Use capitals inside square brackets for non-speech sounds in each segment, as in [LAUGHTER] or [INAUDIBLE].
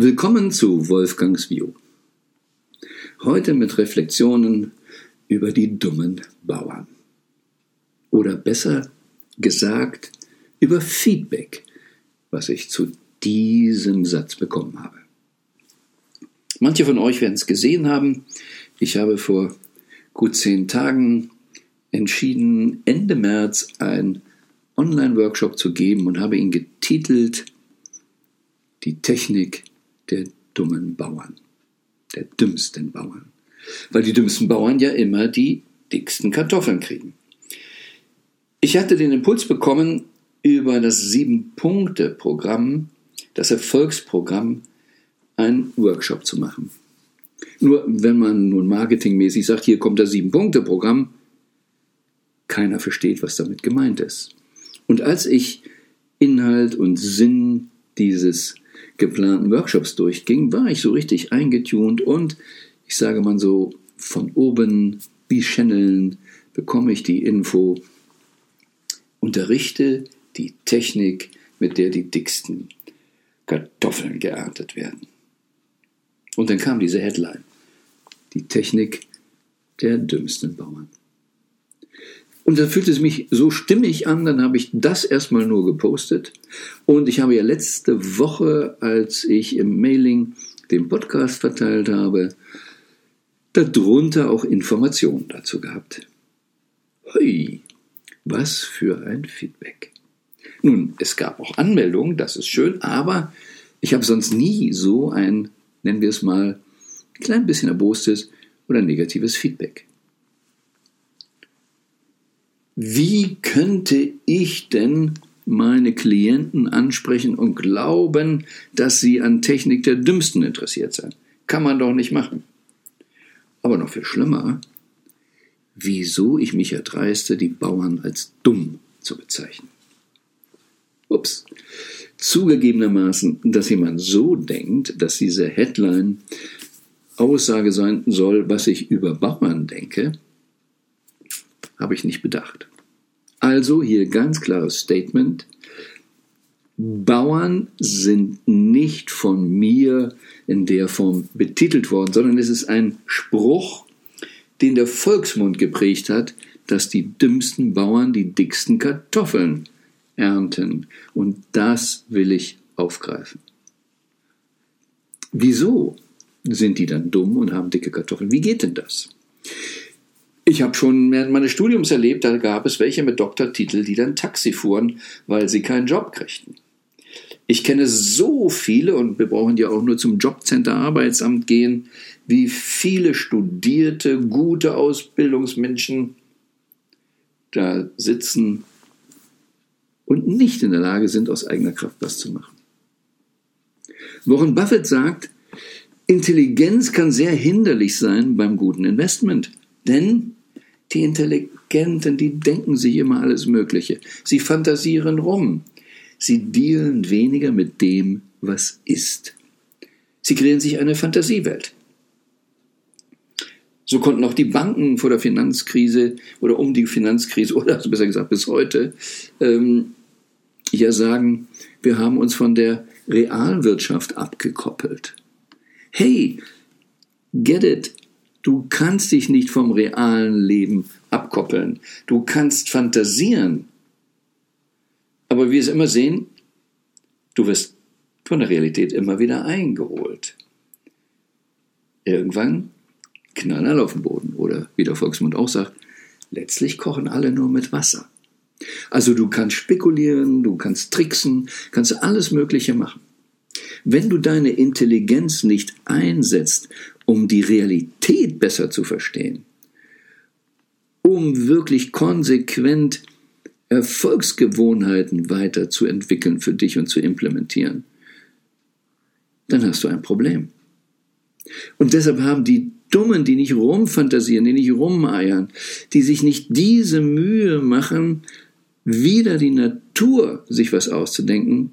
Willkommen zu Wolfgangs View. Heute mit Reflexionen über die dummen Bauern. Oder besser gesagt, über Feedback, was ich zu diesem Satz bekommen habe. Manche von euch werden es gesehen haben. Ich habe vor gut zehn Tagen entschieden, Ende März ein Online-Workshop zu geben und habe ihn getitelt Die Technik der dummen Bauern, der dümmsten Bauern. Weil die dümmsten Bauern ja immer die dicksten Kartoffeln kriegen. Ich hatte den Impuls bekommen, über das Sieben-Punkte-Programm, das Erfolgsprogramm, einen Workshop zu machen. Nur wenn man nun marketingmäßig sagt, hier kommt das Sieben-Punkte-Programm, keiner versteht, was damit gemeint ist. Und als ich Inhalt und Sinn dieses geplanten Workshops durchging, war ich so richtig eingetunt und ich sage mal so, von oben wie Channeln bekomme ich die Info, unterrichte die Technik, mit der die dicksten Kartoffeln geerntet werden. Und dann kam diese Headline, die Technik der dümmsten Bauern. Und da fühlte es mich so stimmig an, dann habe ich das erstmal nur gepostet. Und ich habe ja letzte Woche, als ich im Mailing den Podcast verteilt habe, darunter auch Informationen dazu gehabt. Hui, was für ein Feedback. Nun, es gab auch Anmeldungen, das ist schön, aber ich habe sonst nie so ein, nennen wir es mal, klein bisschen erbostes oder negatives Feedback. Wie könnte ich denn meine Klienten ansprechen und glauben, dass sie an Technik der Dümmsten interessiert sind? Kann man doch nicht machen. Aber noch viel schlimmer, wieso ich mich erdreiste, die Bauern als dumm zu bezeichnen. Ups. Zugegebenermaßen, dass jemand so denkt, dass diese Headline Aussage sein soll, was ich über Bauern denke, habe ich nicht bedacht. Also hier ganz klares Statement. Bauern sind nicht von mir in der Form betitelt worden, sondern es ist ein Spruch, den der Volksmund geprägt hat, dass die dümmsten Bauern die dicksten Kartoffeln ernten. Und das will ich aufgreifen. Wieso sind die dann dumm und haben dicke Kartoffeln? Wie geht denn das? Ich habe schon während meines Studiums erlebt, da gab es welche mit Doktortitel, die dann Taxi fuhren, weil sie keinen Job kriegten. Ich kenne so viele, und wir brauchen ja auch nur zum Jobcenter Arbeitsamt gehen, wie viele studierte, gute Ausbildungsmenschen da sitzen und nicht in der Lage sind, aus eigener Kraft was zu machen. Warren Buffett sagt, Intelligenz kann sehr hinderlich sein beim guten Investment, denn die Intelligenten, die denken sich immer alles Mögliche. Sie fantasieren rum. Sie dealen weniger mit dem, was ist. Sie kreieren sich eine Fantasiewelt. So konnten auch die Banken vor der Finanzkrise oder um die Finanzkrise [LAUGHS] oder besser gesagt bis heute ähm, ja sagen, wir haben uns von der Realwirtschaft abgekoppelt. Hey, get it, Du kannst dich nicht vom realen Leben abkoppeln. Du kannst fantasieren. Aber wie wir es immer sehen, du wirst von der Realität immer wieder eingeholt. Irgendwann knallen alle auf den Boden. Oder wie der Volksmund auch sagt, letztlich kochen alle nur mit Wasser. Also du kannst spekulieren, du kannst tricksen, kannst alles Mögliche machen. Wenn du deine Intelligenz nicht einsetzt, um die Realität besser zu verstehen, um wirklich konsequent Erfolgsgewohnheiten weiterzuentwickeln für dich und zu implementieren, dann hast du ein Problem. Und deshalb haben die Dummen, die nicht rumfantasieren, die nicht rumeiern, die sich nicht diese Mühe machen, wieder die Natur sich was auszudenken,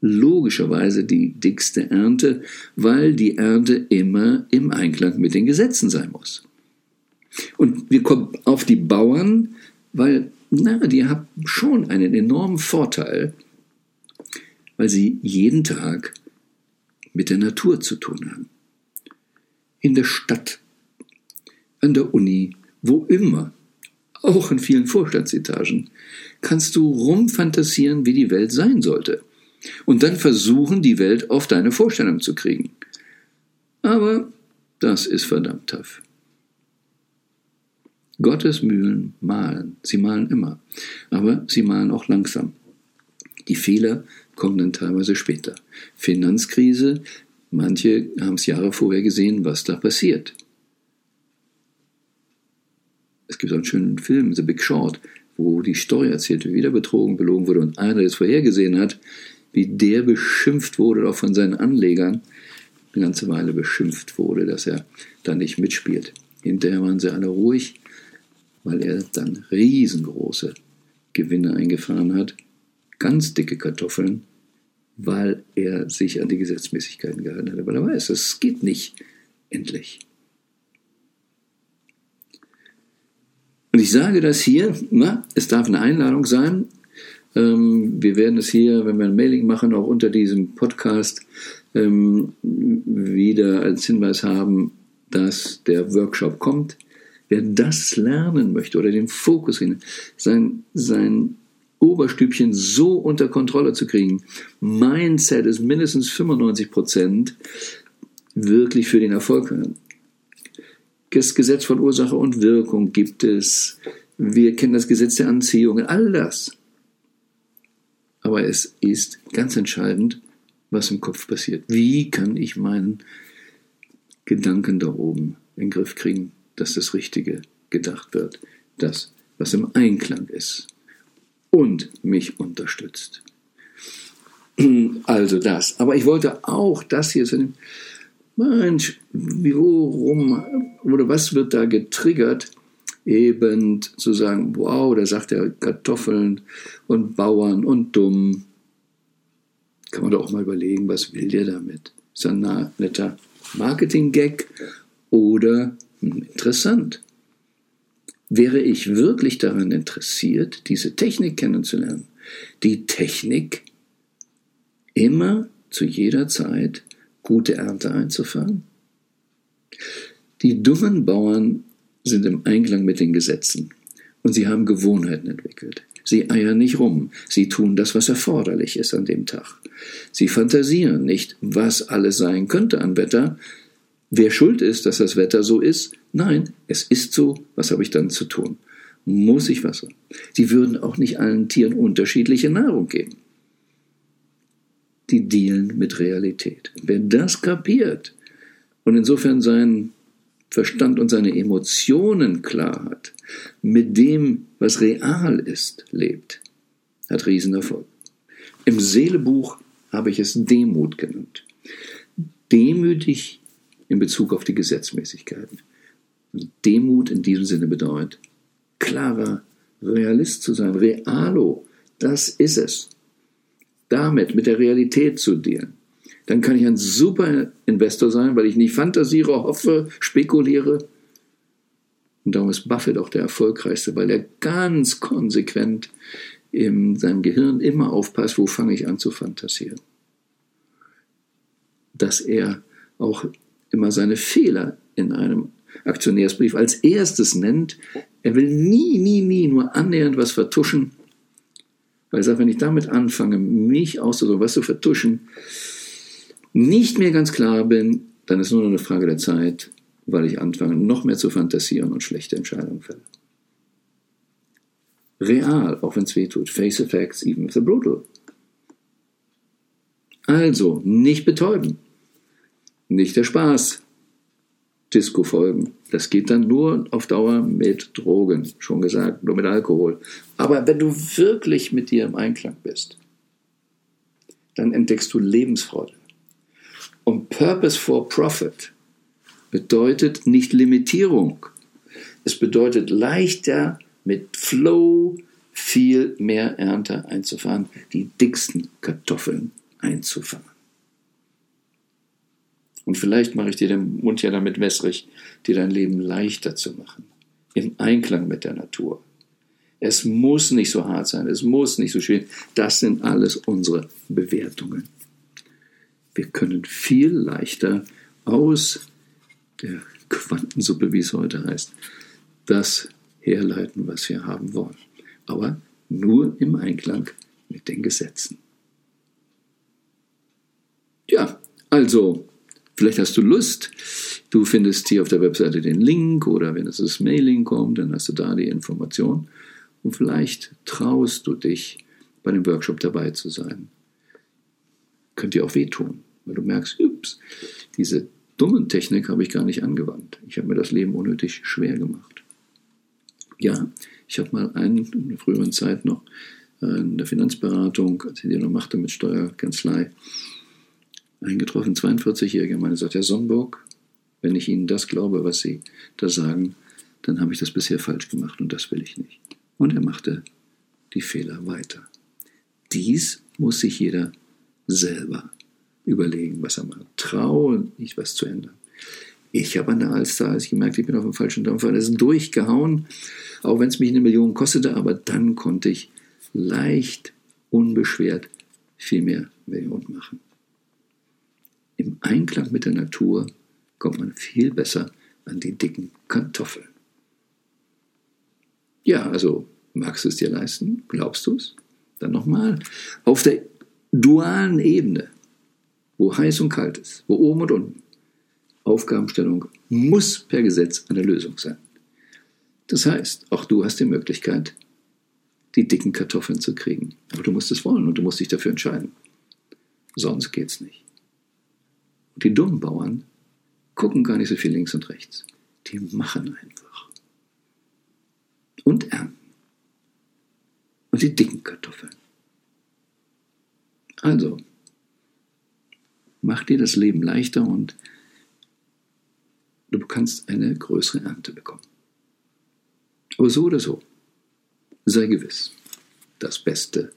logischerweise die dickste Ernte, weil die Ernte immer im Einklang mit den Gesetzen sein muss. Und wir kommen auf die Bauern, weil, na, die haben schon einen enormen Vorteil, weil sie jeden Tag mit der Natur zu tun haben. In der Stadt, an der Uni, wo immer, auch in vielen Vorstandsetagen, kannst du rumfantasieren, wie die Welt sein sollte. Und dann versuchen, die Welt auf deine Vorstellung zu kriegen. Aber das ist verdammt tough. Gottes Mühlen malen. Sie malen immer. Aber sie malen auch langsam. Die Fehler kommen dann teilweise später. Finanzkrise, manche haben es Jahre vorher gesehen, was da passiert. Es gibt einen schönen Film, The Big Short, wo die Story erzählt wie der betrogen, belogen wurde und einer, der es vorhergesehen hat, wie der beschimpft wurde, auch von seinen Anlegern, eine ganze Weile beschimpft wurde, dass er da nicht mitspielt. Hinterher waren sie alle ruhig, weil er dann riesengroße Gewinne eingefahren hat, ganz dicke Kartoffeln, weil er sich an die Gesetzmäßigkeiten gehalten hat. weil er weiß, es geht nicht endlich. Und ich sage das hier, na, es darf eine Einladung sein. Ähm, wir werden es hier, wenn wir ein Mailing machen, auch unter diesem Podcast ähm, wieder als Hinweis haben, dass der Workshop kommt. Wer das lernen möchte oder den Fokus hin, sein, sein Oberstübchen so unter Kontrolle zu kriegen, Mindset ist mindestens 95 Prozent wirklich für den Erfolg. Das Gesetz von Ursache und Wirkung gibt es. Wir kennen das Gesetz der Anziehung, all das. Aber es ist ganz entscheidend, was im Kopf passiert. Wie kann ich meinen Gedanken da oben in den Griff kriegen, dass das Richtige gedacht wird, das, was im Einklang ist und mich unterstützt. Also das. Aber ich wollte auch das hier so Mensch, worum oder was wird da getriggert? Eben zu sagen, wow, da sagt er Kartoffeln und Bauern und dumm. Kann man doch auch mal überlegen, was will der damit? Ist ein netter Marketing-Gag oder hm, interessant? Wäre ich wirklich daran interessiert, diese Technik kennenzulernen, die Technik immer zu jeder Zeit gute Ernte einzufahren? Die dummen Bauern sind im Einklang mit den Gesetzen und sie haben Gewohnheiten entwickelt. Sie eiern nicht rum, sie tun das, was erforderlich ist an dem Tag. Sie fantasieren nicht, was alles sein könnte an Wetter, wer schuld ist, dass das Wetter so ist. Nein, es ist so, was habe ich dann zu tun? Muss ich Wasser? Sie würden auch nicht allen Tieren unterschiedliche Nahrung geben. Die dealen mit Realität. Wer das kapiert und insofern seinen Verstand und seine Emotionen klar hat, mit dem, was real ist, lebt, hat Riesenerfolg. Im Seelebuch habe ich es Demut genannt. Demütig in Bezug auf die Gesetzmäßigkeiten. Und Demut in diesem Sinne bedeutet, klarer Realist zu sein, realo, das ist es. Damit mit der Realität zu dealen dann kann ich ein super Investor sein, weil ich nicht fantasiere, hoffe, spekuliere. Und darum ist Buffett auch der erfolgreichste, weil er ganz konsequent in seinem Gehirn immer aufpasst, wo fange ich an zu fantasieren. Dass er auch immer seine Fehler in einem Aktionärsbrief als erstes nennt. Er will nie, nie, nie nur annähernd was vertuschen. Weil er sagt, wenn ich damit anfange, mich auszudrücken, was zu vertuschen, nicht mehr ganz klar bin, dann ist nur noch eine Frage der Zeit, weil ich anfange, noch mehr zu fantasieren und schlechte Entscheidungen fälle. Real, auch wenn es weh tut. Face effects, even if they're brutal. Also, nicht betäuben. Nicht der Spaß. Disco folgen. Das geht dann nur auf Dauer mit Drogen, schon gesagt, nur mit Alkohol. Aber wenn du wirklich mit dir im Einklang bist, dann entdeckst du Lebensfreude. Und Purpose for Profit bedeutet nicht Limitierung. Es bedeutet leichter mit Flow viel mehr Ernte einzufahren, die dicksten Kartoffeln einzufahren. Und vielleicht mache ich dir den Mund ja damit wässrig, dir dein Leben leichter zu machen, im Einklang mit der Natur. Es muss nicht so hart sein, es muss nicht so schwer. Das sind alles unsere Bewertungen. Wir können viel leichter aus der Quantensuppe, wie es heute heißt, das herleiten, was wir haben wollen. Aber nur im Einklang mit den Gesetzen. Ja, also, vielleicht hast du Lust. Du findest hier auf der Webseite den Link oder wenn es das Mailing kommt, dann hast du da die Information. Und vielleicht traust du dich, bei dem Workshop dabei zu sein. Könnte dir auch wehtun, weil du merkst, ups, diese dummen Technik habe ich gar nicht angewandt. Ich habe mir das Leben unnötig schwer gemacht. Ja, ich habe mal einen in der früheren Zeit noch äh, in der Finanzberatung, als ich die noch machte mit Steuerkanzlei, eingetroffen, 42-Jähriger, meine sagt, Herr Sonnenburg, wenn ich Ihnen das glaube, was Sie da sagen, dann habe ich das bisher falsch gemacht und das will ich nicht. Und er machte die Fehler weiter. Dies muss sich jeder selber überlegen, was er macht. Traue nicht, was zu ändern. Ich habe an der Alster, als ich gemerkt, ich bin auf dem falschen Dampfer, das ist durchgehauen, auch wenn es mich eine Million kostete, aber dann konnte ich leicht, unbeschwert viel mehr Millionen machen. Im Einklang mit der Natur kommt man viel besser an die dicken Kartoffeln. Ja, also magst du es dir leisten? Glaubst du es? Dann nochmal. Auf der dualen Ebene, wo heiß und kalt ist, wo oben und unten, Aufgabenstellung muss per Gesetz eine Lösung sein. Das heißt, auch du hast die Möglichkeit, die dicken Kartoffeln zu kriegen. Aber du musst es wollen und du musst dich dafür entscheiden. Sonst geht's nicht. Und die dummen Bauern gucken gar nicht so viel links und rechts. Die machen einfach. Und ernten. Und die dicken Kartoffeln. Also, mach dir das Leben leichter und du kannst eine größere Ernte bekommen. Aber so oder so, sei gewiss, das Beste